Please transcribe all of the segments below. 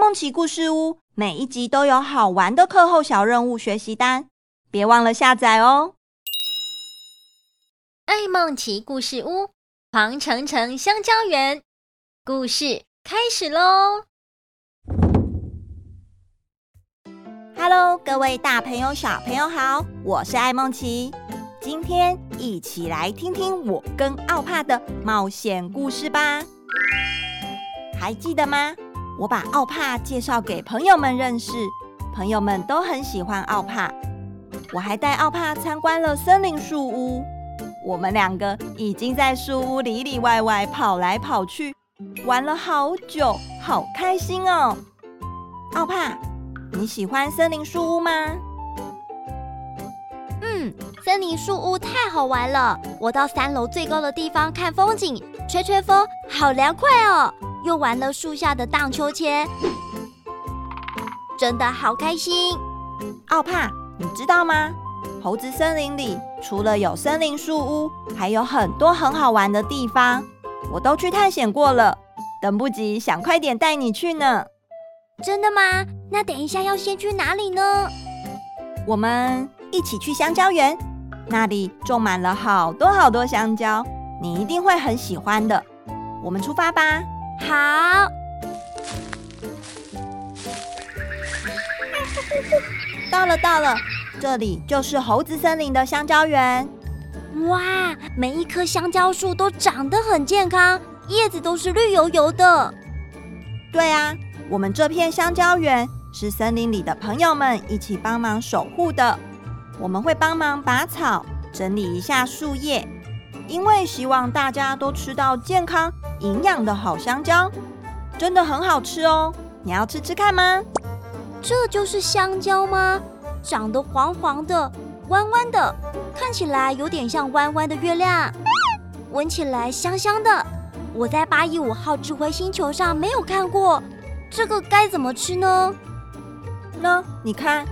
梦奇故事屋每一集都有好玩的课后小任务学习单，别忘了下载哦。爱梦奇故事屋，黄澄澄香蕉园，故事开始喽！Hello，各位大朋友、小朋友好，我是爱梦奇，今天一起来听听我跟奥帕的冒险故事吧。还记得吗？我把奥帕介绍给朋友们认识，朋友们都很喜欢奥帕。我还带奥帕参观了森林树屋，我们两个已经在树屋里里外外跑来跑去，玩了好久，好开心哦！奥帕，你喜欢森林树屋吗？嗯，森林树屋太好玩了！我到三楼最高的地方看风景，吹吹风，好凉快哦！又玩了树下的荡秋千，真的好开心。奥帕，你知道吗？猴子森林里除了有森林树屋，还有很多很好玩的地方，我都去探险过了，等不及想快点带你去呢。真的吗？那等一下要先去哪里呢？我们一起去香蕉园，那里种满了好多好多香蕉，你一定会很喜欢的。我们出发吧。好，到了到了，这里就是猴子森林的香蕉园。哇，每一棵香蕉树都长得很健康，叶子都是绿油油的。对啊，我们这片香蕉园是森林里的朋友们一起帮忙守护的。我们会帮忙拔草，整理一下树叶，因为希望大家都吃到健康。营养的好香蕉，真的很好吃哦！你要吃吃看吗？这就是香蕉吗？长得黄黄的、弯弯的，看起来有点像弯弯的月亮，闻起来香香的。我在八一五号智慧星球上没有看过，这个该怎么吃呢？那你看，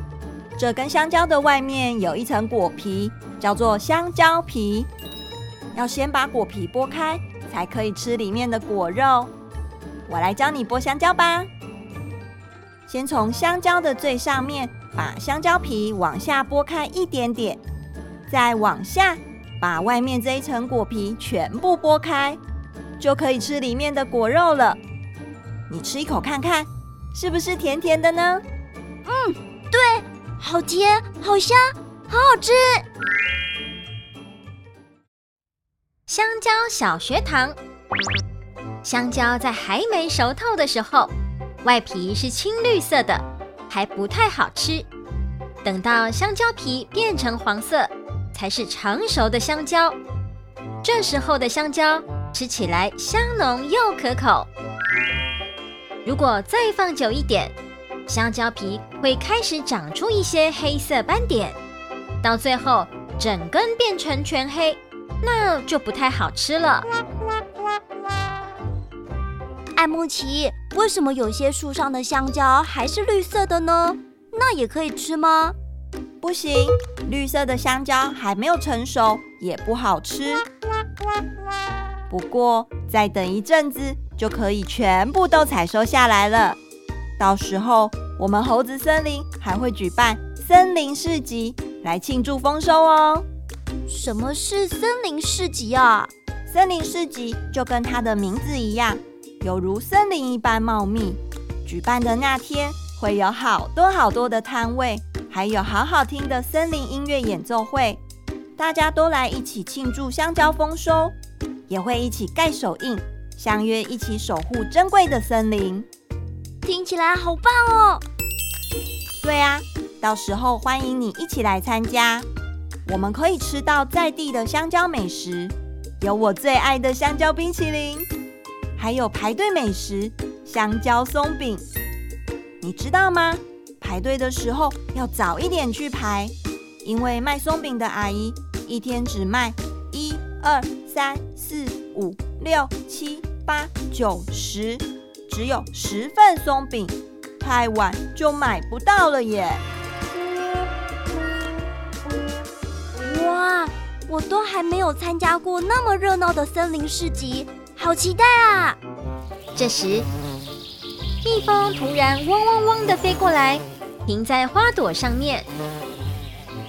这根香蕉的外面有一层果皮，叫做香蕉皮，要先把果皮剥开。才可以吃里面的果肉。我来教你剥香蕉吧。先从香蕉的最上面把香蕉皮往下剥开一点点，再往下把外面这一层果皮全部剥开，就可以吃里面的果肉了。你吃一口看看，是不是甜甜的呢？嗯，对，好甜，好香，好好吃。香蕉小学堂。香蕉在还没熟透的时候，外皮是青绿色的，还不太好吃。等到香蕉皮变成黄色，才是成熟的香蕉。这时候的香蕉吃起来香浓又可口。如果再放久一点，香蕉皮会开始长出一些黑色斑点，到最后整根变成全黑。那就不太好吃了。爱梦奇，为什么有些树上的香蕉还是绿色的呢？那也可以吃吗？不行，绿色的香蕉还没有成熟，也不好吃。不过再等一阵子，就可以全部都采收下来了。到时候我们猴子森林还会举办森林市集，来庆祝丰收哦。什么是森林市集啊？森林市集就跟它的名字一样，犹如森林一般茂密。举办的那天会有好多好多的摊位，还有好好听的森林音乐演奏会，大家都来一起庆祝香蕉丰收，也会一起盖手印，相约一起守护珍贵的森林。听起来好棒哦！对啊，到时候欢迎你一起来参加。我们可以吃到在地的香蕉美食，有我最爱的香蕉冰淇淋，还有排队美食香蕉松饼。你知道吗？排队的时候要早一点去排，因为卖松饼的阿姨一天只卖一二三四五六七八九十，只有十份松饼，太晚就买不到了耶。哇，我都还没有参加过那么热闹的森林市集，好期待啊！这时，蜜蜂突然嗡嗡嗡地飞过来，停在花朵上面。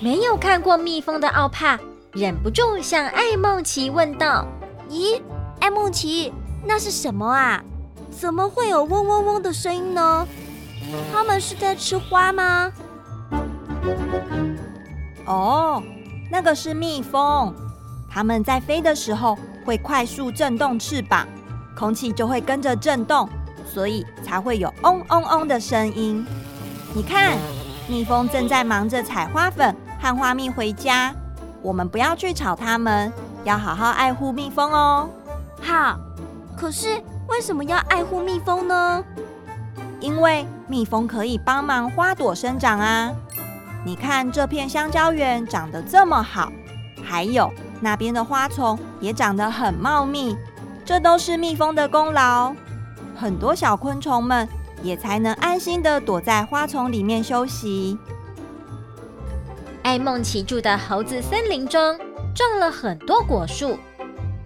没有看过蜜蜂的奥帕忍不住向艾梦奇问道：“咦，艾梦奇，那是什么啊？怎么会有嗡嗡嗡的声音呢？它们是在吃花吗？”哦，那个是蜜蜂，它们在飞的时候会快速震动翅膀，空气就会跟着震动。所以才会有嗡嗡嗡的声音。你看，蜜蜂正在忙着采花粉和花蜜回家。我们不要去吵它们，要好好爱护蜜蜂哦。好，可是为什么要爱护蜜蜂呢？因为蜜蜂可以帮忙花朵生长啊。你看这片香蕉园长得这么好，还有那边的花丛也长得很茂密，这都是蜜蜂的功劳。很多小昆虫们也才能安心的躲在花丛里面休息。爱梦奇住的猴子森林中种了很多果树，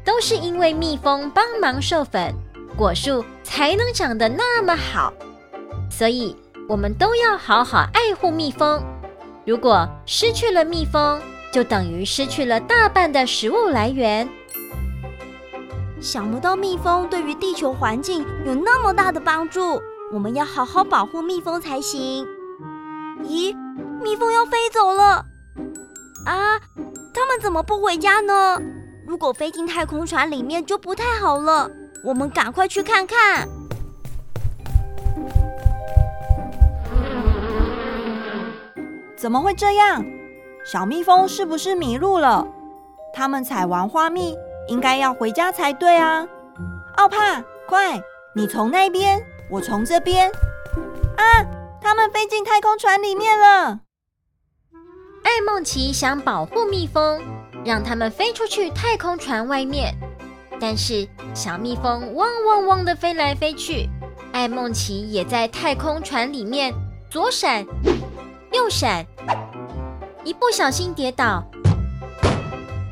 都是因为蜜蜂帮忙授粉，果树才能长得那么好。所以，我们都要好好爱护蜜蜂。如果失去了蜜蜂，就等于失去了大半的食物来源。想不到蜜蜂对于地球环境有那么大的帮助，我们要好好保护蜜蜂才行。咦，蜜蜂要飞走了啊！它们怎么不回家呢？如果飞进太空船里面就不太好了。我们赶快去看看。怎么会这样？小蜜蜂是不是迷路了？它们采完花蜜。应该要回家才对啊！奥帕，快，你从那边，我从这边。啊，他们飞进太空船里面了。艾梦琪想保护蜜蜂，让它们飞出去太空船外面，但是小蜜蜂汪汪汪的飞来飞去，艾梦琪也在太空船里面左闪右闪，一不小心跌倒。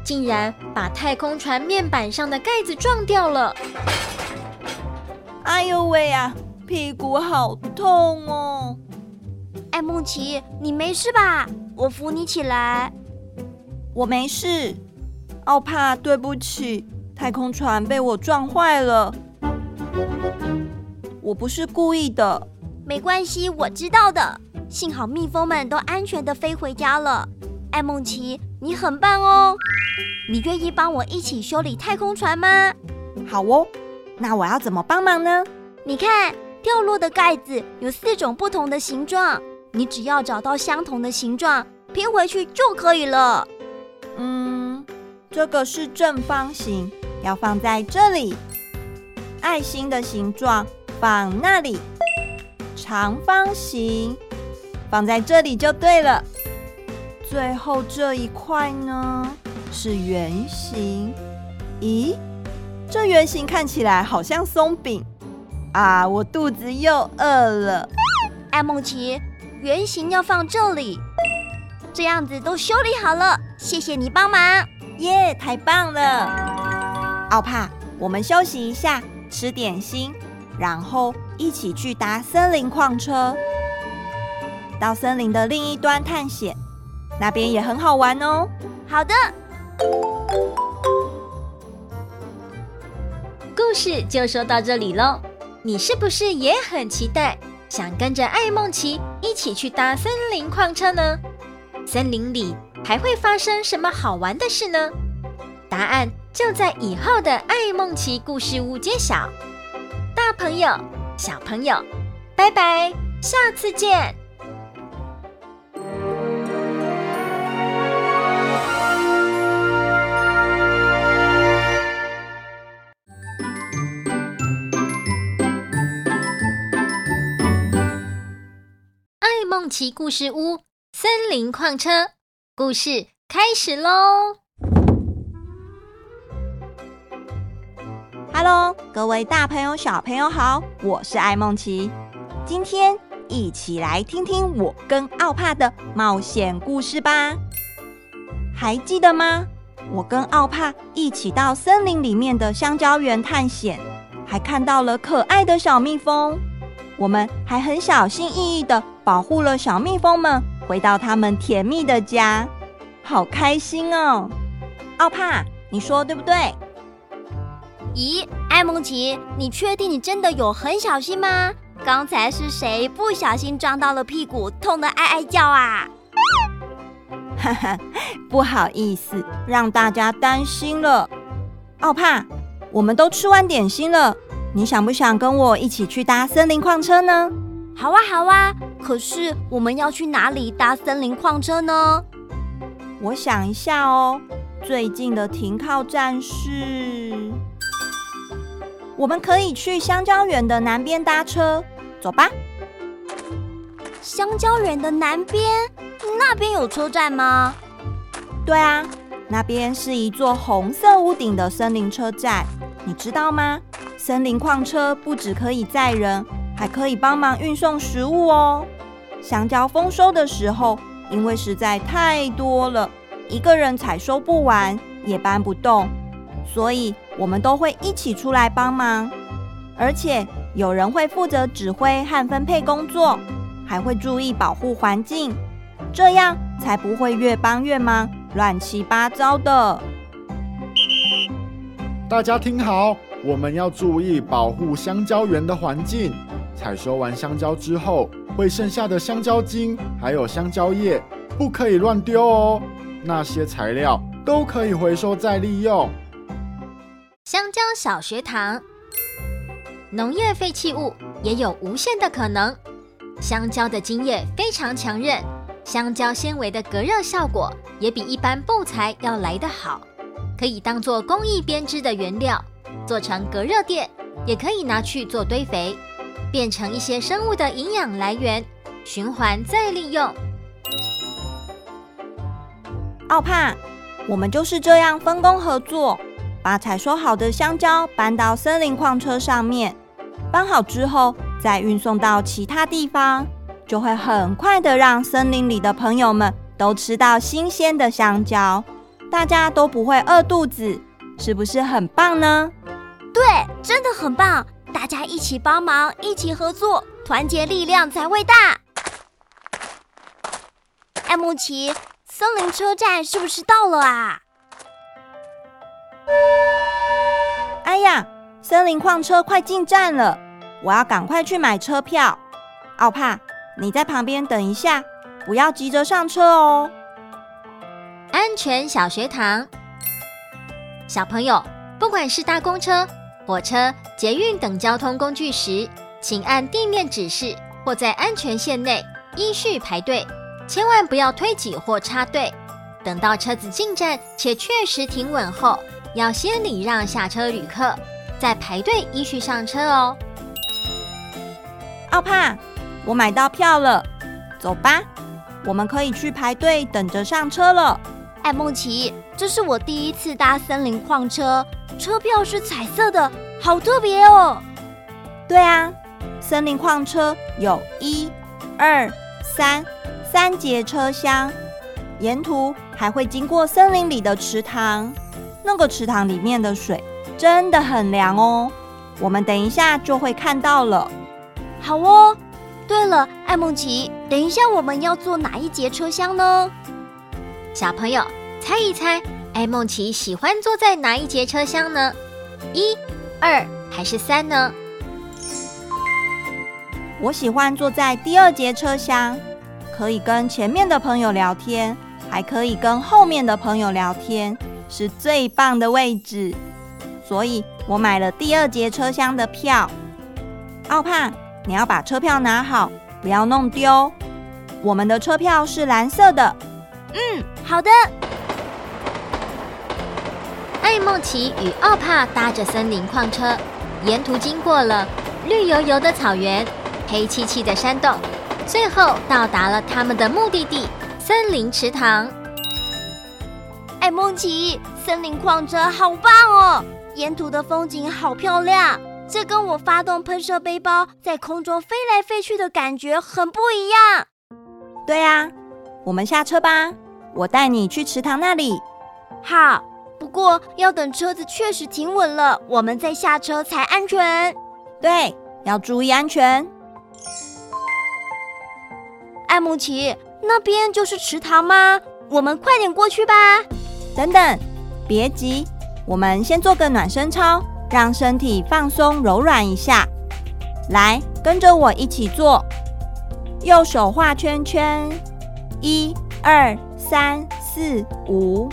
竟然把太空船面板上的盖子撞掉了！哎呦喂呀，屁股好痛哦！艾梦琪，你没事吧？我扶你起来。我没事。奥帕，对不起，太空船被我撞坏了。我不是故意的。没关系，我知道的。幸好蜜蜂们都安全的飞回家了。艾梦琪，你很棒哦。你愿意帮我一起修理太空船吗？好哦，那我要怎么帮忙呢？你看，掉落的盖子有四种不同的形状，你只要找到相同的形状，拼回去就可以了。嗯，这个是正方形，要放在这里；爱心的形状放那里；长方形放在这里就对了。最后这一块呢？是圆形，咦，这圆形看起来好像松饼啊！我肚子又饿了。艾梦琪，圆形要放这里，这样子都修理好了。谢谢你帮忙，耶，太棒了！奥帕，我们休息一下，吃点心，然后一起去搭森林矿车，到森林的另一端探险，那边也很好玩哦。好的。故事就说到这里喽，你是不是也很期待，想跟着艾梦奇一起去搭森林矿车呢？森林里还会发生什么好玩的事呢？答案就在以后的爱梦奇故事屋揭晓。大朋友、小朋友，拜拜，下次见。爱孟奇故事屋森林矿车故事开始喽！Hello，各位大朋友、小朋友好，我是艾梦琪。今天一起来听听我跟奥帕的冒险故事吧。还记得吗？我跟奥帕一起到森林里面的香蕉园探险，还看到了可爱的小蜜蜂。我们还很小心翼翼地保护了小蜜蜂们，回到他们甜蜜的家，好开心哦！奥帕，你说对不对？咦，爱孟奇，你确定你真的有很小心吗？刚才是谁不小心撞到了屁股，痛得哀哀叫啊？哈哈，不好意思，让大家担心了。奥帕，我们都吃完点心了，你想不想跟我一起去搭森林矿车呢？好啊，好啊。可是我们要去哪里搭森林矿车呢？我想一下哦，最近的停靠站是……我们可以去香蕉园的南边搭车，走吧。香蕉园的南边，那边有车站吗？对啊，那边是一座红色屋顶的森林车站，你知道吗？森林矿车不只可以载人，还可以帮忙运送食物哦。香蕉丰收的时候，因为实在太多了，一个人采收不完，也搬不动。所以，我们都会一起出来帮忙，而且有人会负责指挥和分配工作，还会注意保护环境，这样才不会越帮越忙，乱七八糟的。大家听好，我们要注意保护香蕉园的环境。采收完香蕉之后，会剩下的香蕉茎还有香蕉叶，不可以乱丢哦。那些材料都可以回收再利用。香蕉小学堂，农业废弃物也有无限的可能。香蕉的茎叶非常强韧，香蕉纤维的隔热效果也比一般布材要来得好，可以当做工艺编织的原料，做成隔热垫，也可以拿去做堆肥，变成一些生物的营养来源，循环再利用。奥帕，我们就是这样分工合作。把采收好的香蕉搬到森林矿车上面，搬好之后再运送到其他地方，就会很快的让森林里的朋友们都吃到新鲜的香蕉，大家都不会饿肚子，是不是很棒呢？对，真的很棒！大家一起帮忙，一起合作，团结力量才会大。艾慕奇，森林车站是不是到了啊？哎呀，森林矿车快进站了，我要赶快去买车票。奥帕，你在旁边等一下，不要急着上车哦。安全小学堂，小朋友，不管是搭公车、火车、捷运等交通工具时，请按地面指示或在安全线内依序排队，千万不要推挤或插队。等到车子进站且确实停稳后，要先礼让下车旅客，再排队依序上车哦。奥帕，我买到票了，走吧，我们可以去排队等着上车了。艾梦琪，这是我第一次搭森林矿车，车票是彩色的，好特别哦。对啊，森林矿车有一、二、三三节车厢，沿途还会经过森林里的池塘。那个池塘里面的水真的很凉哦，我们等一下就会看到了。好哦。对了，艾梦琪，等一下我们要坐哪一节车厢呢？小朋友猜一猜，艾梦琪喜欢坐在哪一节车厢呢？一、二还是三呢？我喜欢坐在第二节车厢，可以跟前面的朋友聊天，还可以跟后面的朋友聊天。是最棒的位置，所以我买了第二节车厢的票。奥帕，你要把车票拿好，不要弄丢。我们的车票是蓝色的。嗯，好的。艾梦奇与奥帕搭着森林矿车，沿途经过了绿油油的草原、黑漆漆的山洞，最后到达了他们的目的地——森林池塘。爱孟奇，森林矿车好棒哦！沿途的风景好漂亮，这跟我发动喷射背包在空中飞来飞去的感觉很不一样。对啊，我们下车吧，我带你去池塘那里。好，不过要等车子确实停稳了，我们再下车才安全。对，要注意安全。艾梦奇，那边就是池塘吗？我们快点过去吧。等等，别急，我们先做个暖身操，让身体放松柔软一下。来，跟着我一起做。右手画圈圈，一、二、三、四、五。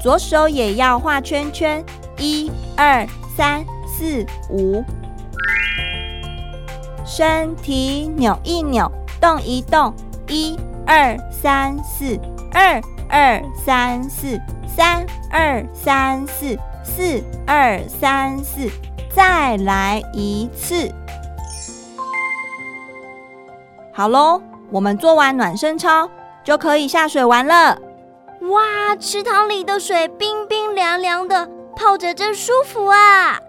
左手也要画圈圈，一、二、三、四、五。身体扭一扭，动一动，一、二、三、四，二、二、三、四，三、二、三、四，四、二、三、四，再来一次。好喽，我们做完暖身操，就可以下水玩了。哇，池塘里的水冰冰凉凉的，泡着真舒服啊！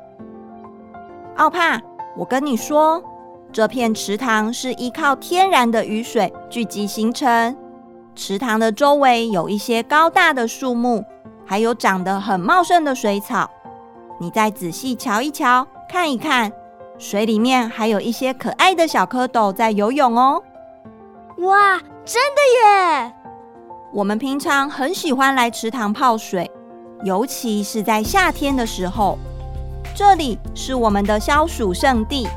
奥帕，我跟你说，这片池塘是依靠天然的雨水聚集形成。池塘的周围有一些高大的树木，还有长得很茂盛的水草。你再仔细瞧一瞧，看一看，水里面还有一些可爱的小蝌蚪在游泳哦。哇，真的耶！我们平常很喜欢来池塘泡水，尤其是在夏天的时候。这里是我们的消暑圣地。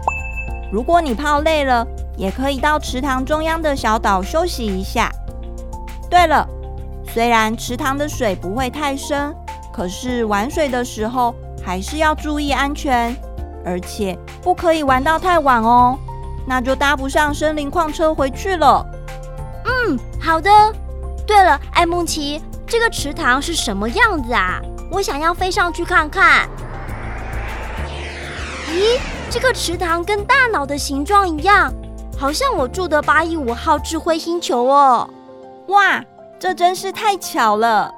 如果你泡累了，也可以到池塘中央的小岛休息一下。对了，虽然池塘的水不会太深，可是玩水的时候还是要注意安全，而且不可以玩到太晚哦，那就搭不上森林矿车回去了。嗯，好的。对了，艾梦奇，这个池塘是什么样子啊？我想要飞上去看看。咦，这个池塘跟大脑的形状一样，好像我住的八一五号智慧星球哦。哇，这真是太巧了！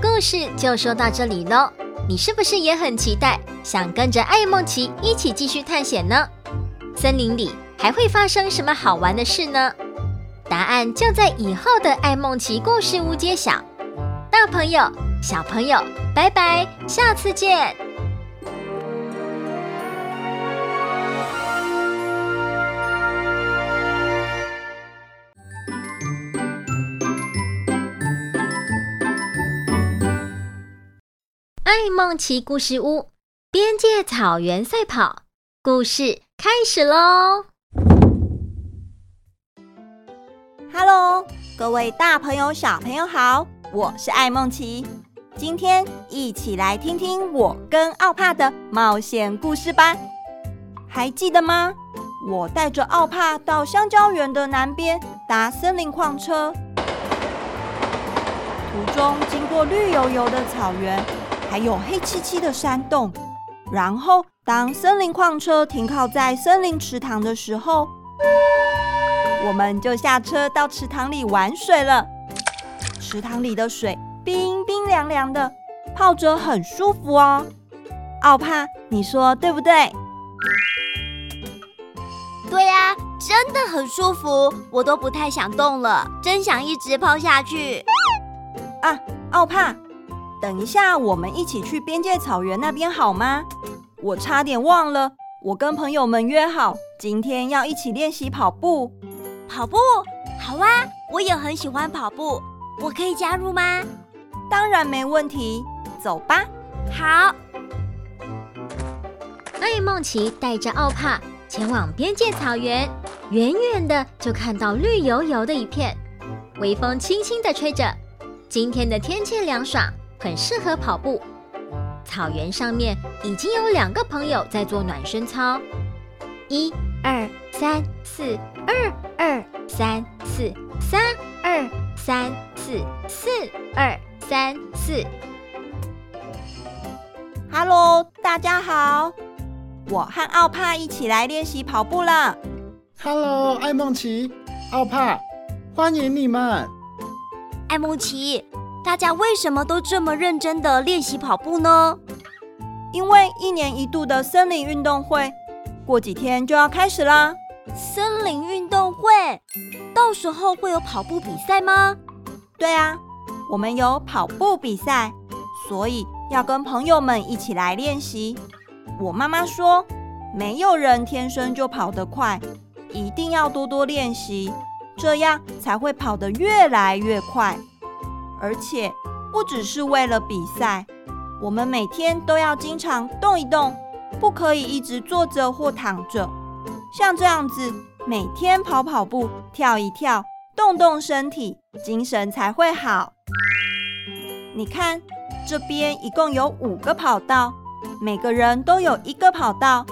故事就说到这里喽，你是不是也很期待，想跟着艾梦奇一起继续探险呢？森林里还会发生什么好玩的事呢？答案就在以后的爱梦奇故事屋揭晓。大朋友、小朋友，拜拜，下次见！爱梦奇故事屋，边界草原赛跑故事。开始喽！Hello，各位大朋友、小朋友好，我是爱梦奇。今天一起来听听我跟奥帕的冒险故事吧。还记得吗？我带着奥帕到香蕉园的南边搭森林矿车，途中经过绿油油的草原，还有黑漆漆的山洞，然后。当森林矿车停靠在森林池塘的时候，我们就下车到池塘里玩水了。池塘里的水冰冰凉凉的，泡着很舒服哦。奥帕，你说对不对？对呀，真的很舒服，我都不太想动了，真想一直泡下去。啊，奥帕，等一下，我们一起去边界草原那边好吗？我差点忘了，我跟朋友们约好，今天要一起练习跑步。跑步？好啊，我也很喜欢跑步，我可以加入吗？当然没问题，走吧。好。艾梦奇带着奥帕前往边界草原，远远的就看到绿油油的一片，微风轻轻的吹着。今天的天气凉爽，很适合跑步。草原上面已经有两个朋友在做暖身操，一二三四，二二三四，三二三四，四二三四。Hello，大家好，我和奥帕一起来练习跑步了。Hello，艾梦奇、奥帕，欢迎你们。艾梦奇。大家为什么都这么认真的练习跑步呢？因为一年一度的森林运动会过几天就要开始啦。森林运动会，到时候会有跑步比赛吗？对啊，我们有跑步比赛，所以要跟朋友们一起来练习。我妈妈说，没有人天生就跑得快，一定要多多练习，这样才会跑得越来越快。而且不只是为了比赛，我们每天都要经常动一动，不可以一直坐着或躺着。像这样子，每天跑跑步、跳一跳，动动身体，精神才会好。你看，这边一共有五个跑道，每个人都有一个跑道。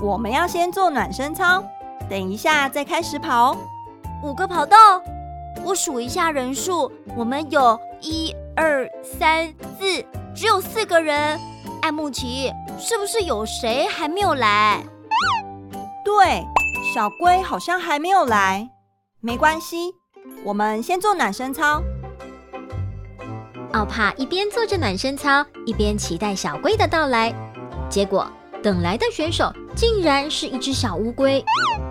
我们要先做暖身操，等一下再开始跑哦。五个跑道，我数一下人数，我们有一二三四，只有四个人。艾慕奇，是不是有谁还没有来？对，小龟好像还没有来。没关系，我们先做暖身操。奥帕一边做着暖身操，一边期待小龟的到来。结果等来的选手竟然是一只小乌龟。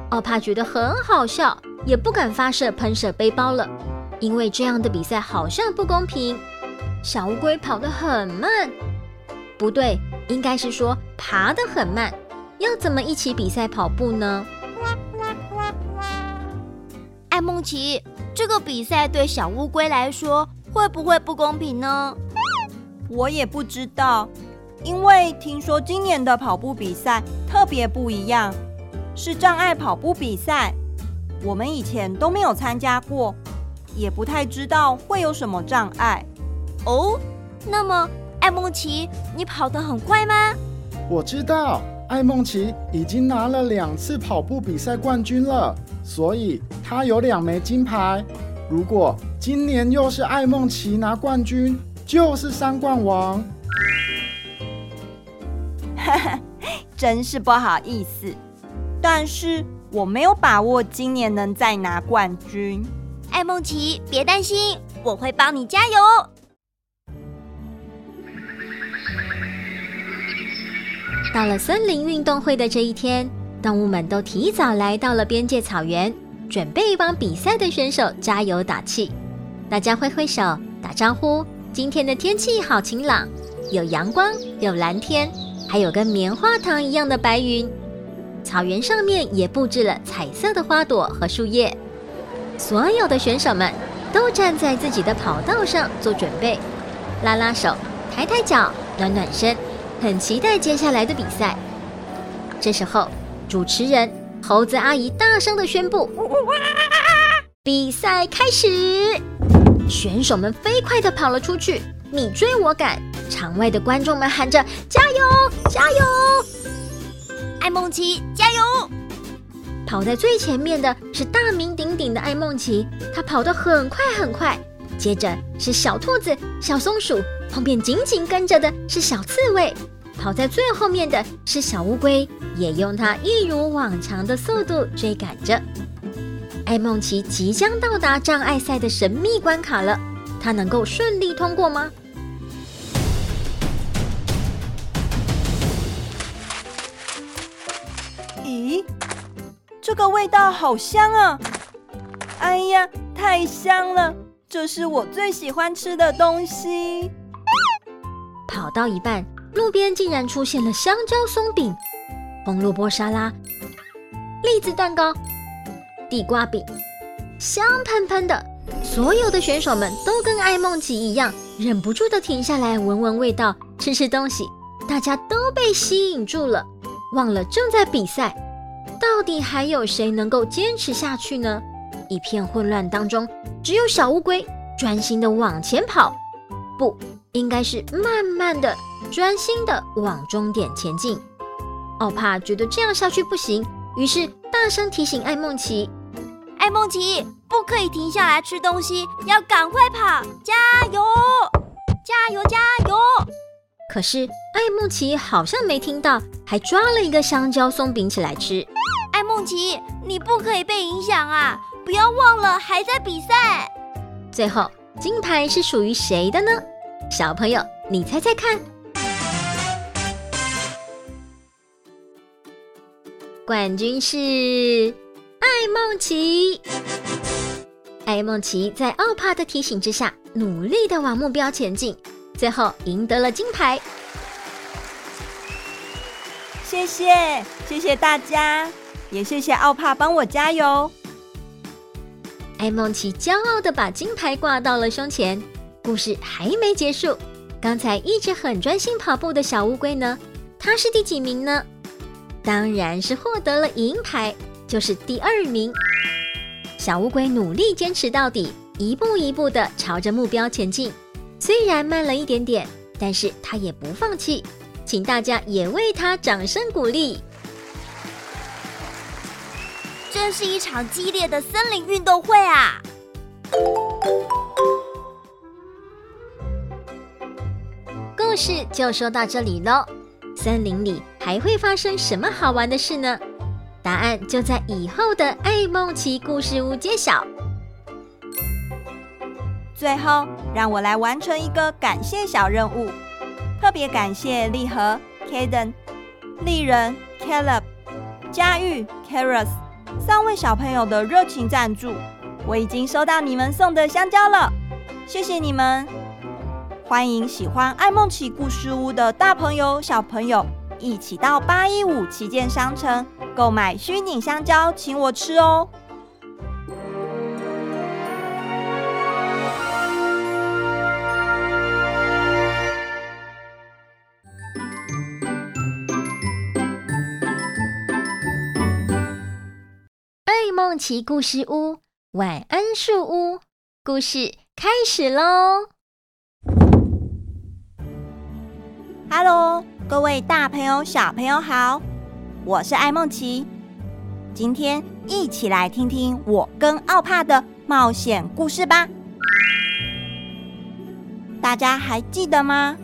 奥帕觉得很好笑，也不敢发射喷射背包了，因为这样的比赛好像不公平。小乌龟跑得很慢，不对，应该是说爬得很慢。要怎么一起比赛跑步呢？爱梦琪，这个比赛对小乌龟来说，会不会不公平呢？我也不知道，因为听说今年的跑步比赛特别不一样，是障碍跑步比赛。我们以前都没有参加过，也不太知道会有什么障碍。哦，那么艾梦琪，你跑得很快吗？我知道，艾梦琪已经拿了两次跑步比赛冠军了，所以她有两枚金牌。如果今年又是艾梦琪拿冠军，就是三冠王。真是不好意思，但是我没有把握今年能再拿冠军。艾梦琪，别担心，我会帮你加油。到了森林运动会的这一天，动物们都提早来到了边界草原。准备帮比赛的选手加油打气，大家挥挥手打招呼。今天的天气好晴朗，有阳光，有蓝天，还有跟棉花糖一样的白云。草原上面也布置了彩色的花朵和树叶。所有的选手们都站在自己的跑道上做准备，拉拉手，抬抬脚，暖暖身，很期待接下来的比赛。这时候，主持人。猴子阿姨大声地宣布：“比赛开始！”选手们飞快地跑了出去，你追我赶。场外的观众们喊着：“加油，加油！”爱孟奇，加油！跑在最前面的是大名鼎鼎的爱孟奇，她跑得很快很快。接着是小兔子、小松鼠，后面紧紧跟着的是小刺猬。跑在最后面的是小乌龟，也用它一如往常的速度追赶着。爱孟奇即将到达障碍赛的神秘关卡了，它能够顺利通过吗？咦，这个味道好香啊！哎呀，太香了，这是我最喜欢吃的东西。跑到一半。路边竟然出现了香蕉松饼、红萝卜沙拉、栗子蛋糕、地瓜饼，香喷喷的。所有的选手们都跟爱梦琪一样，忍不住的停下来闻闻味道、吃吃东西。大家都被吸引住了，忘了正在比赛。到底还有谁能够坚持下去呢？一片混乱当中，只有小乌龟专心的往前跑，不，应该是慢慢的。专心的往终点前进，奥帕觉得这样下去不行，于是大声提醒艾梦琪：“艾梦琪，不可以停下来吃东西，要赶快跑，加油，加油，加油！”可是艾梦奇好像没听到，还抓了一个香蕉松饼起来吃。艾梦奇，你不可以被影响啊！不要忘了还在比赛。最后，金牌是属于谁的呢？小朋友，你猜猜看。冠军是艾梦琪。艾梦琪在奥帕的提醒之下，努力的往目标前进，最后赢得了金牌。谢谢，谢谢大家，也谢谢奥帕帮我加油。艾梦琪骄傲的把金牌挂到了胸前。故事还没结束，刚才一直很专心跑步的小乌龟呢？它是第几名呢？当然是获得了银牌，就是第二名。小乌龟努力坚持到底，一步一步的朝着目标前进。虽然慢了一点点，但是他也不放弃。请大家也为他掌声鼓励。这是一场激烈的森林运动会啊！故事就说到这里喽。森林里还会发生什么好玩的事呢？答案就在以后的爱梦奇故事屋揭晓。最后，让我来完成一个感谢小任务，特别感谢丽和 Kaden、丽人 Caleb、佳玉 Karis。三位小朋友的热情赞助，我已经收到你们送的香蕉了，谢谢你们！欢迎喜欢爱梦奇故事屋的大朋友、小朋友一起到八一五旗舰商城购买虚拟香蕉，请我吃哦！梦奇故事屋，晚安树屋，故事开始喽！Hello，各位大朋友、小朋友好，我是艾梦奇，今天一起来听听我跟奥帕的冒险故事吧。大家还记得吗？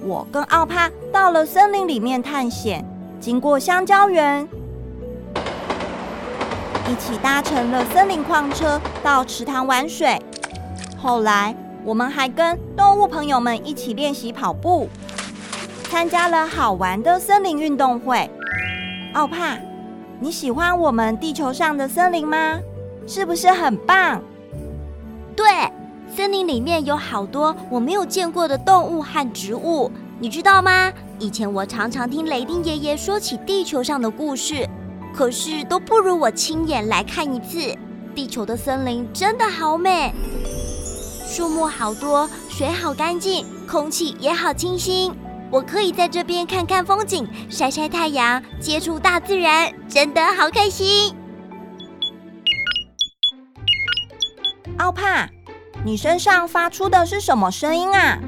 我跟奥帕到了森林里面探险，经过香蕉园。一起搭乘了森林矿车到池塘玩水，后来我们还跟动物朋友们一起练习跑步，参加了好玩的森林运动会。奥帕，你喜欢我们地球上的森林吗？是不是很棒？对，森林里面有好多我没有见过的动物和植物，你知道吗？以前我常常听雷丁爷爷说起地球上的故事。可是都不如我亲眼来看一次。地球的森林真的好美，树木好多，水好干净，空气也好清新。我可以在这边看看风景，晒晒太阳，接触大自然，真的好开心。奥帕，你身上发出的是什么声音啊？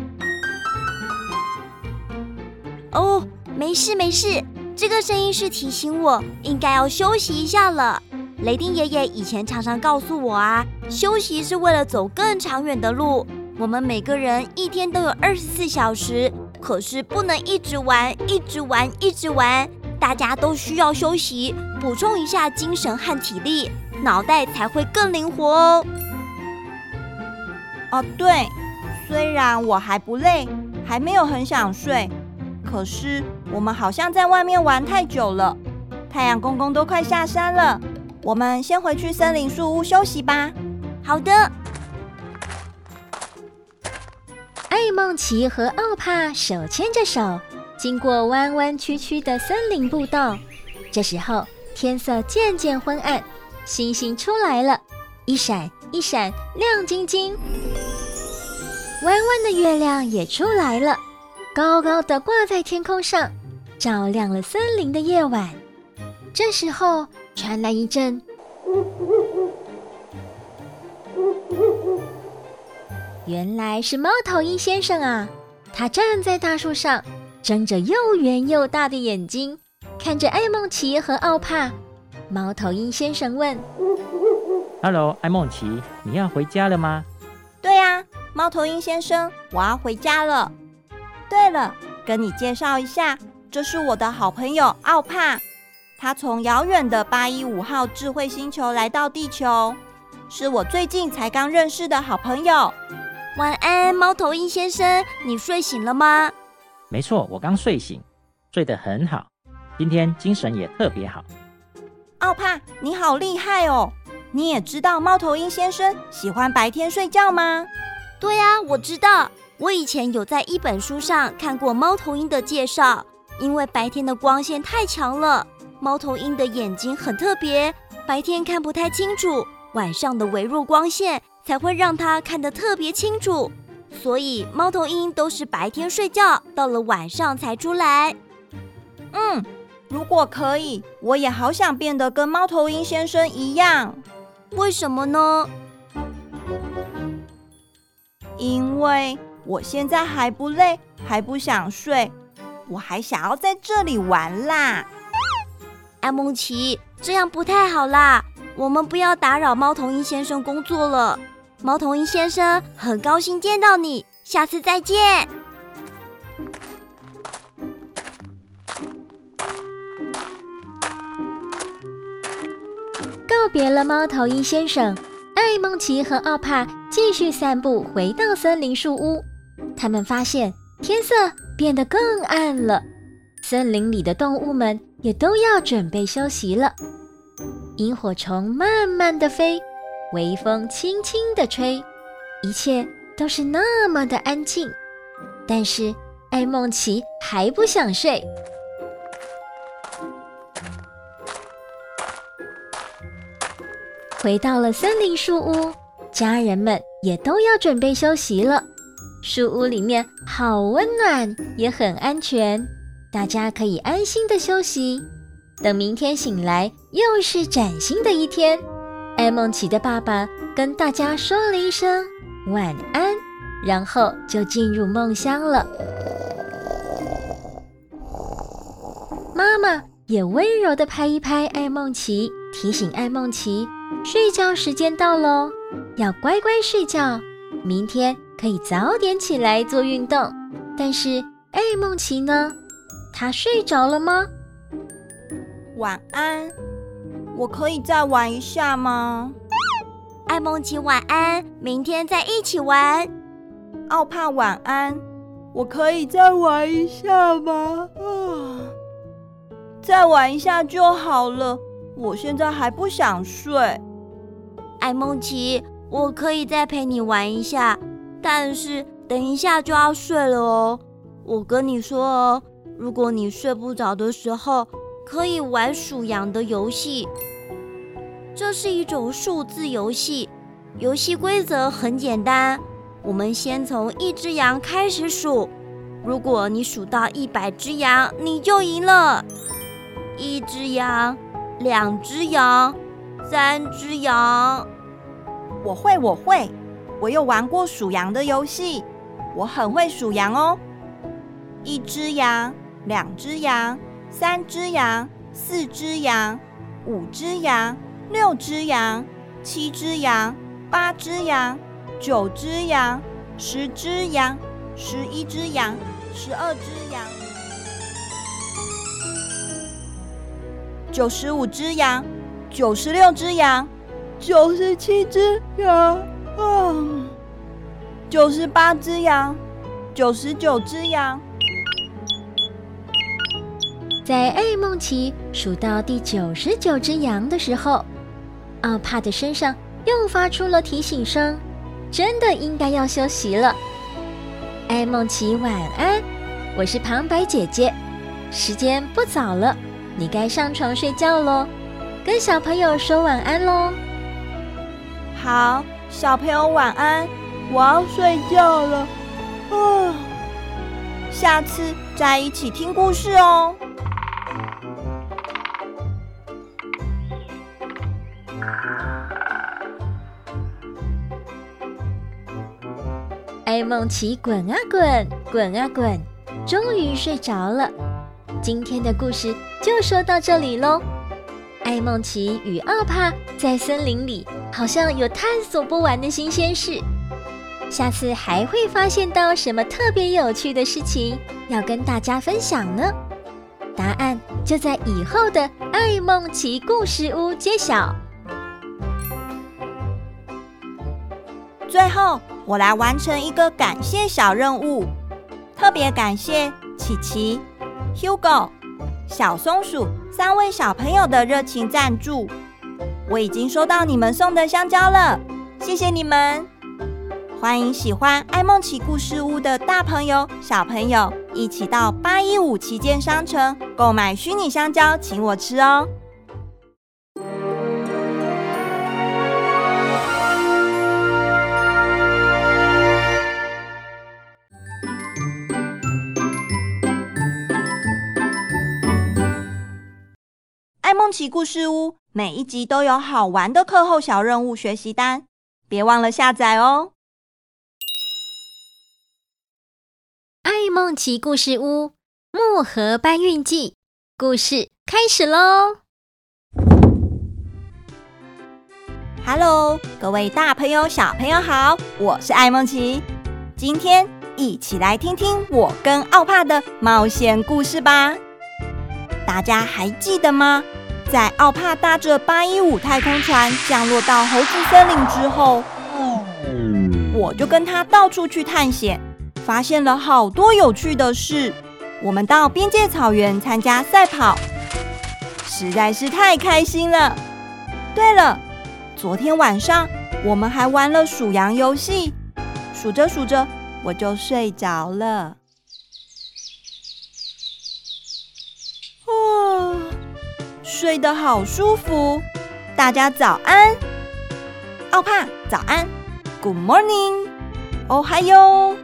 哦，没事没事。这个声音是提醒我应该要休息一下了。雷丁爷爷以前常常告诉我啊，休息是为了走更长远的路。我们每个人一天都有二十四小时，可是不能一直玩，一直玩，一直玩。大家都需要休息，补充一下精神和体力，脑袋才会更灵活哦。哦，对，虽然我还不累，还没有很想睡。可是我们好像在外面玩太久了，太阳公公都快下山了，我们先回去森林树屋休息吧。好的。艾梦琪和奥帕手牵着手，经过弯弯曲曲的森林步道。这时候天色渐渐昏暗，星星出来了，一闪一闪亮晶晶。弯弯的月亮也出来了。高高的挂在天空上，照亮了森林的夜晚。这时候传来一阵，原来是猫头鹰先生啊！他站在大树上，睁着又圆又大的眼睛，看着艾梦奇和奥帕。猫头鹰先生问：“Hello，艾梦奇，你要回家了吗？”“对呀，猫头鹰先生，我要回家了。”对了，跟你介绍一下，这是我的好朋友奥帕，他从遥远的八一五号智慧星球来到地球，是我最近才刚认识的好朋友。晚安，猫头鹰先生，你睡醒了吗？没错，我刚睡醒，睡得很好，今天精神也特别好。奥帕，你好厉害哦！你也知道猫头鹰先生喜欢白天睡觉吗？对呀，我知道。我以前有在一本书上看过猫头鹰的介绍，因为白天的光线太强了，猫头鹰的眼睛很特别，白天看不太清楚，晚上的微弱光线才会让它看得特别清楚。所以猫头鹰都是白天睡觉，到了晚上才出来。嗯，如果可以，我也好想变得跟猫头鹰先生一样。为什么呢？因为我现在还不累，还不想睡，我还想要在这里玩啦。爱孟奇，这样不太好啦，我们不要打扰猫头鹰先生工作了。猫头鹰先生，很高兴见到你，下次再见。告别了猫头鹰先生，艾梦奇和奥帕继续散步，回到森林树屋。他们发现天色变得更暗了，森林里的动物们也都要准备休息了。萤火虫慢慢地飞。微风轻轻地吹，一切都是那么的安静。但是艾梦琪还不想睡。回到了森林树屋，家人们也都要准备休息了。树屋里面好温暖，也很安全，大家可以安心的休息。等明天醒来，又是崭新的一天。艾梦琪的爸爸跟大家说了一声晚安，然后就进入梦乡了。妈妈也温柔的拍一拍艾梦琪，提醒艾梦琪睡觉时间到喽，要乖乖睡觉，明天可以早点起来做运动。但是艾梦琪呢？她睡着了吗？晚安。我可以再玩一下吗？艾梦琪晚安，明天再一起玩。奥帕晚安，我可以再玩一下吗？啊，再玩一下就好了，我现在还不想睡。艾梦琪，我可以再陪你玩一下，但是等一下就要睡了哦。我跟你说哦，如果你睡不着的时候，可以玩数羊的游戏。这是一种数字游戏，游戏规则很简单。我们先从一只羊开始数，如果你数到一百只羊，你就赢了。一只羊，两只羊，三只羊。我会，我会，我有玩过数羊的游戏，我很会数羊哦。一只羊，两只羊，三只羊，四只羊，五只羊。六只羊，七只羊，八只羊，九只羊，十只羊，十一只羊，十二只羊，九十五只羊，九十六只羊，九十七只羊，啊，九十八只羊，九十九只羊。在艾梦琪数到第九十九只羊的时候，奥帕的身上又发出了提醒声，真的应该要休息了。艾梦琪晚安，我是旁白姐姐，时间不早了，你该上床睡觉喽，跟小朋友说晚安喽。好，小朋友晚安，我要睡觉了，啊，下次再一起听故事哦。艾梦奇滚啊滚，滚啊滚，终于睡着了。今天的故事就说到这里喽。艾梦奇与奥帕在森林里，好像有探索不完的新鲜事。下次还会发现到什么特别有趣的事情要跟大家分享呢？答案就在以后的爱梦奇故事屋揭晓。最后，我来完成一个感谢小任务，特别感谢琪琪、Hugo、小松鼠三位小朋友的热情赞助。我已经收到你们送的香蕉了，谢谢你们！欢迎喜欢爱梦奇故事屋的大朋友、小朋友一起到八一五旗舰商城购买虚拟香蕉，请我吃哦。奇故事屋每一集都有好玩的课后小任务学习单，别忘了下载哦。爱梦奇故事屋木盒搬运记故事开始喽！Hello，各位大朋友、小朋友好，我是爱梦奇，今天一起来听听我跟奥帕的冒险故事吧。大家还记得吗？在奥帕搭着八一五太空船降落到猴子森林之后，我就跟他到处去探险。发现了好多有趣的事。我们到边界草原参加赛跑，实在是太开心了。对了，昨天晚上我们还玩了数羊游戏，数着数着我就睡着了。睡得好舒服。大家早安，奥帕早安，Good morning，哦嗨哟。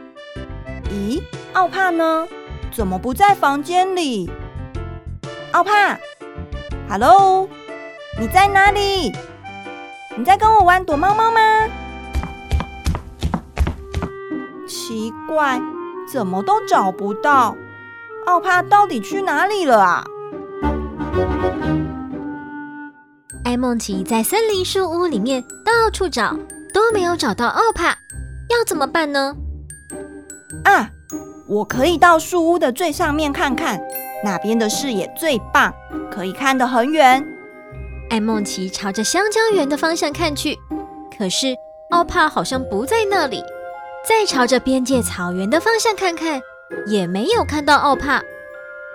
咦，奥帕呢？怎么不在房间里？奥帕，Hello，你在哪里？你在跟我玩躲猫猫吗？奇怪，怎么都找不到？奥帕到底去哪里了啊？爱孟奇在森林树屋里面到处找，都没有找到奥帕，要怎么办呢？啊，我可以到树屋的最上面看看，那边的视野最棒，可以看得很远。艾梦琪朝着香蕉园的方向看去，可是奥帕好像不在那里。再朝着边界草原的方向看看，也没有看到奥帕。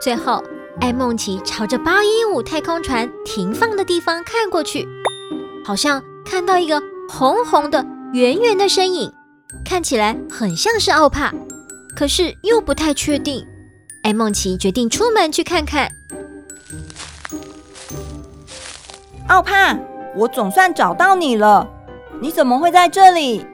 最后，爱孟奇朝着八一五太空船停放的地方看过去，好像看到一个红红的、圆圆的身影。看起来很像是奥帕，可是又不太确定。艾梦琪决定出门去看看。奥帕，我总算找到你了，你怎么会在这里？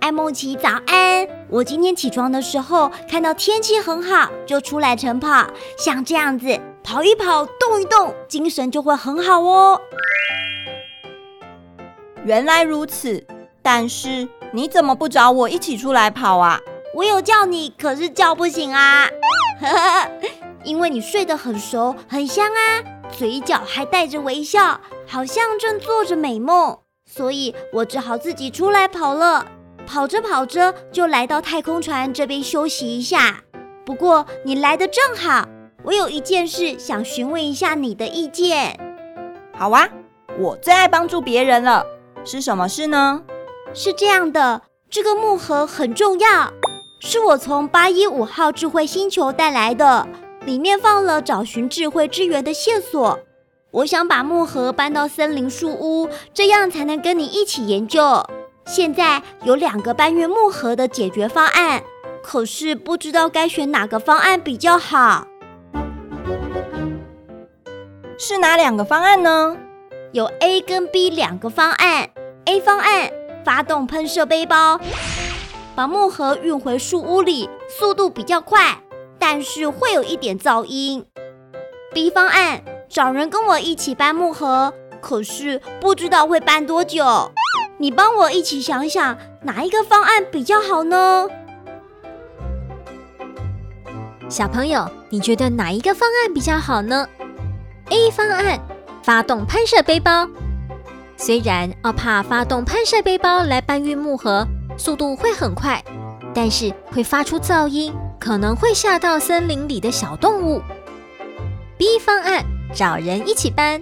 艾梦琪早安！我今天起床的时候看到天气很好，就出来晨跑。像这样子跑一跑，动一动，精神就会很好哦。原来如此。但是你怎么不找我一起出来跑啊？我有叫你，可是叫不醒啊！因为你睡得很熟，很香啊，嘴角还带着微笑，好像正做着美梦，所以我只好自己出来跑了。跑着跑着就来到太空船这边休息一下。不过你来的正好，我有一件事想询问一下你的意见。好啊，我最爱帮助别人了，是什么事呢？是这样的，这个木盒很重要，是我从八一五号智慧星球带来的，里面放了找寻智慧之源的线索。我想把木盒搬到森林树屋，这样才能跟你一起研究。现在有两个搬运木盒的解决方案，可是不知道该选哪个方案比较好。是哪两个方案呢？有 A 跟 B 两个方案。A 方案。发动喷射背包，把木盒运回树屋里，速度比较快，但是会有一点噪音。B 方案，找人跟我一起搬木盒，可是不知道会搬多久。你帮我一起想想，哪一个方案比较好呢？小朋友，你觉得哪一个方案比较好呢？A 方案，发动喷射背包。虽然奥帕发动喷射背包来搬运木盒，速度会很快，但是会发出噪音，可能会吓到森林里的小动物。B 方案，找人一起搬。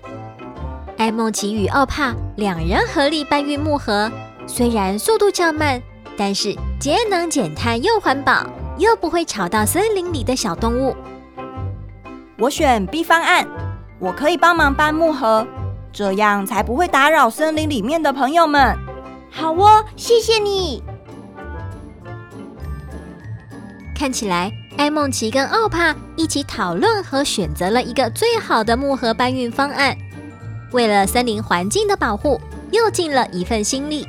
爱孟奇与奥帕两人合力搬运木盒，虽然速度较慢，但是节能减碳又环保，又不会吵到森林里的小动物。我选 B 方案，我可以帮忙搬木盒。这样才不会打扰森林里面的朋友们。好哦，谢谢你。看起来艾梦琪跟奥帕一起讨论和选择了一个最好的木盒搬运方案，为了森林环境的保护，又尽了一份心力。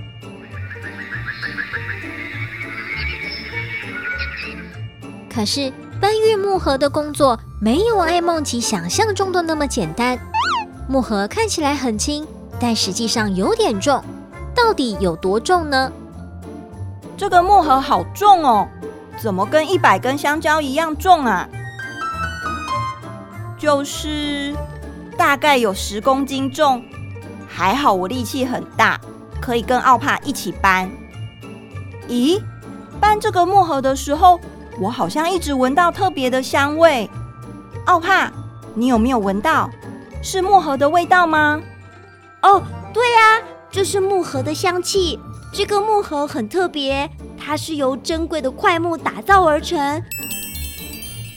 可是搬运木盒的工作没有爱梦琪想象中的那么简单。木盒看起来很轻，但实际上有点重。到底有多重呢？这个木盒好重哦，怎么跟一百根香蕉一样重啊？就是大概有十公斤重。还好我力气很大，可以跟奥帕一起搬。咦，搬这个木盒的时候，我好像一直闻到特别的香味。奥帕，你有没有闻到？是木盒的味道吗？哦，对呀，这是木盒的香气。这个木盒很特别，它是由珍贵的块木打造而成，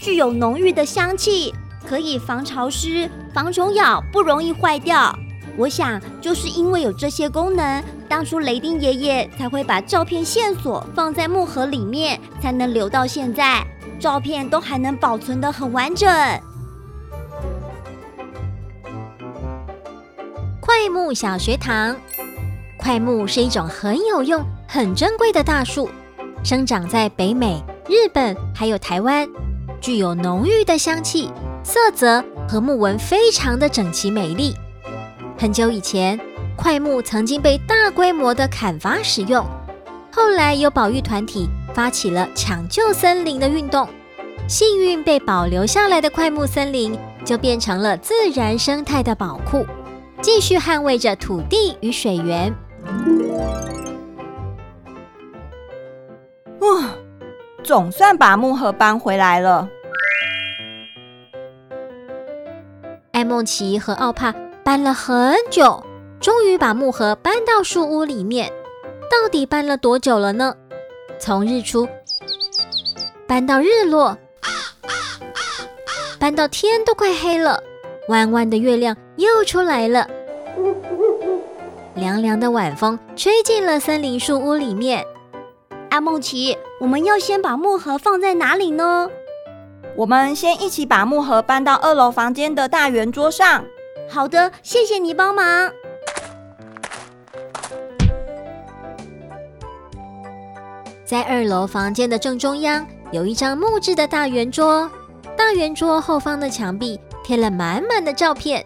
具有浓郁的香气，可以防潮湿、防虫咬，不容易坏掉。我想，就是因为有这些功能，当初雷丁爷爷才会把照片线索放在木盒里面，才能留到现在，照片都还能保存的很完整。桧木小学堂，桧木是一种很有用、很珍贵的大树，生长在北美、日本还有台湾，具有浓郁的香气，色泽和木纹非常的整齐美丽。很久以前，桧木曾经被大规模的砍伐使用，后来有保育团体发起了抢救森林的运动，幸运被保留下来的桧木森林就变成了自然生态的宝库，继续捍卫着土地与水源。哇，总算把木盒搬回来了。艾梦奇和奥帕。搬了很久，终于把木盒搬到树屋里面。到底搬了多久了呢？从日出搬到日落，搬到天都快黑了，弯弯的月亮又出来了。凉凉的晚风吹进了森林树屋里面。阿梦奇，我们要先把木盒放在哪里呢？我们先一起把木盒搬到二楼房间的大圆桌上。好的，谢谢你帮忙。在二楼房间的正中央有一张木质的大圆桌，大圆桌后方的墙壁贴了满满的照片，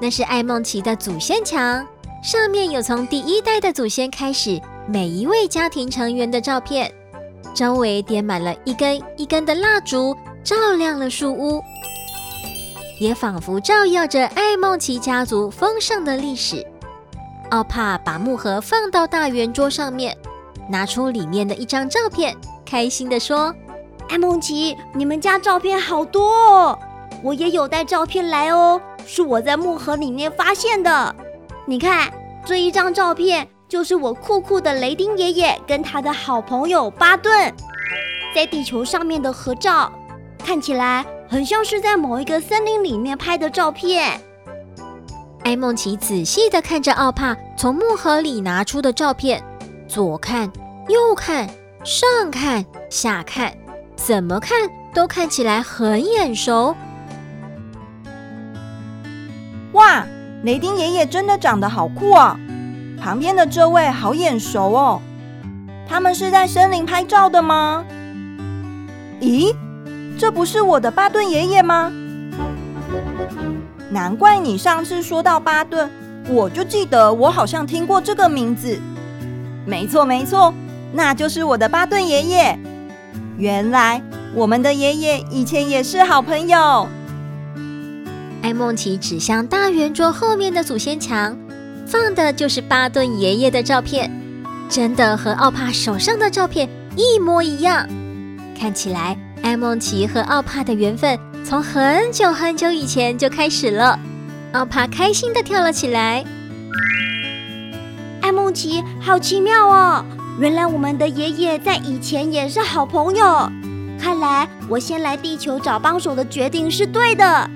那是爱梦琪的祖先墙，上面有从第一代的祖先开始每一位家庭成员的照片，周围点满了一根一根的蜡烛，照亮了树屋。也仿佛照耀着爱孟奇家族丰盛的历史。奥帕把木盒放到大圆桌上面，拿出里面的一张照片，开心地说：“爱孟奇，你们家照片好多哦，我也有带照片来哦，是我在木盒里面发现的。你看，这一张照片就是我酷酷的雷丁爷爷跟他的好朋友巴顿在地球上面的合照，看起来。”很像是在某一个森林里面拍的照片。艾梦奇仔细的看着奥帕从木盒里拿出的照片，左看右看，上看下看，怎么看都看起来很眼熟。哇，雷丁爷爷真的长得好酷啊！旁边的这位好眼熟哦，他们是在森林拍照的吗？咦？这不是我的巴顿爷爷吗？难怪你上次说到巴顿，我就记得我好像听过这个名字。没错没错，那就是我的巴顿爷爷。原来我们的爷爷以前也是好朋友。艾梦奇指向大圆桌后面的祖先墙，放的就是巴顿爷爷的照片，真的和奥帕手上的照片一模一样，看起来。艾梦奇和奥帕的缘分从很久很久以前就开始了。奥帕开心地跳了起来。艾梦奇，好奇妙哦！原来我们的爷爷在以前也是好朋友。看来我先来地球找帮手的决定是对的。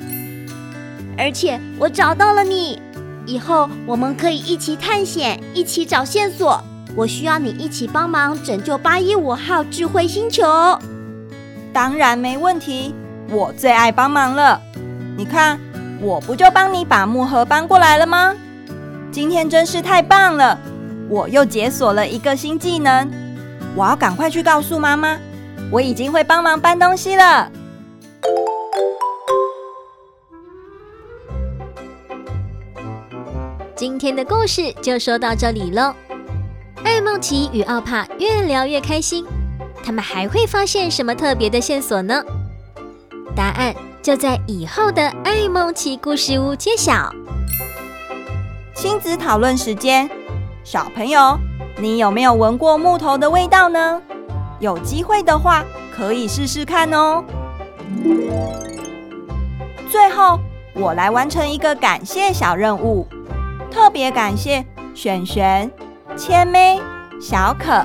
而且我找到了你，以后我们可以一起探险，一起找线索。我需要你一起帮忙拯救八一五号智慧星球。当然没问题，我最爱帮忙了。你看，我不就帮你把木盒搬过来了吗？今天真是太棒了，我又解锁了一个新技能。我要赶快去告诉妈妈，我已经会帮忙搬东西了。今天的故事就说到这里喽。爱梦奇与奥帕越聊越开心，他们还会发现什么特别的线索呢？答案就在以后的爱梦奇故事屋揭晓。亲子讨论时间，小朋友，你有没有闻过木头的味道呢？有机会的话，可以试试看哦。最后，我来完成一个感谢小任务。特别感谢璇璇、千妹、小可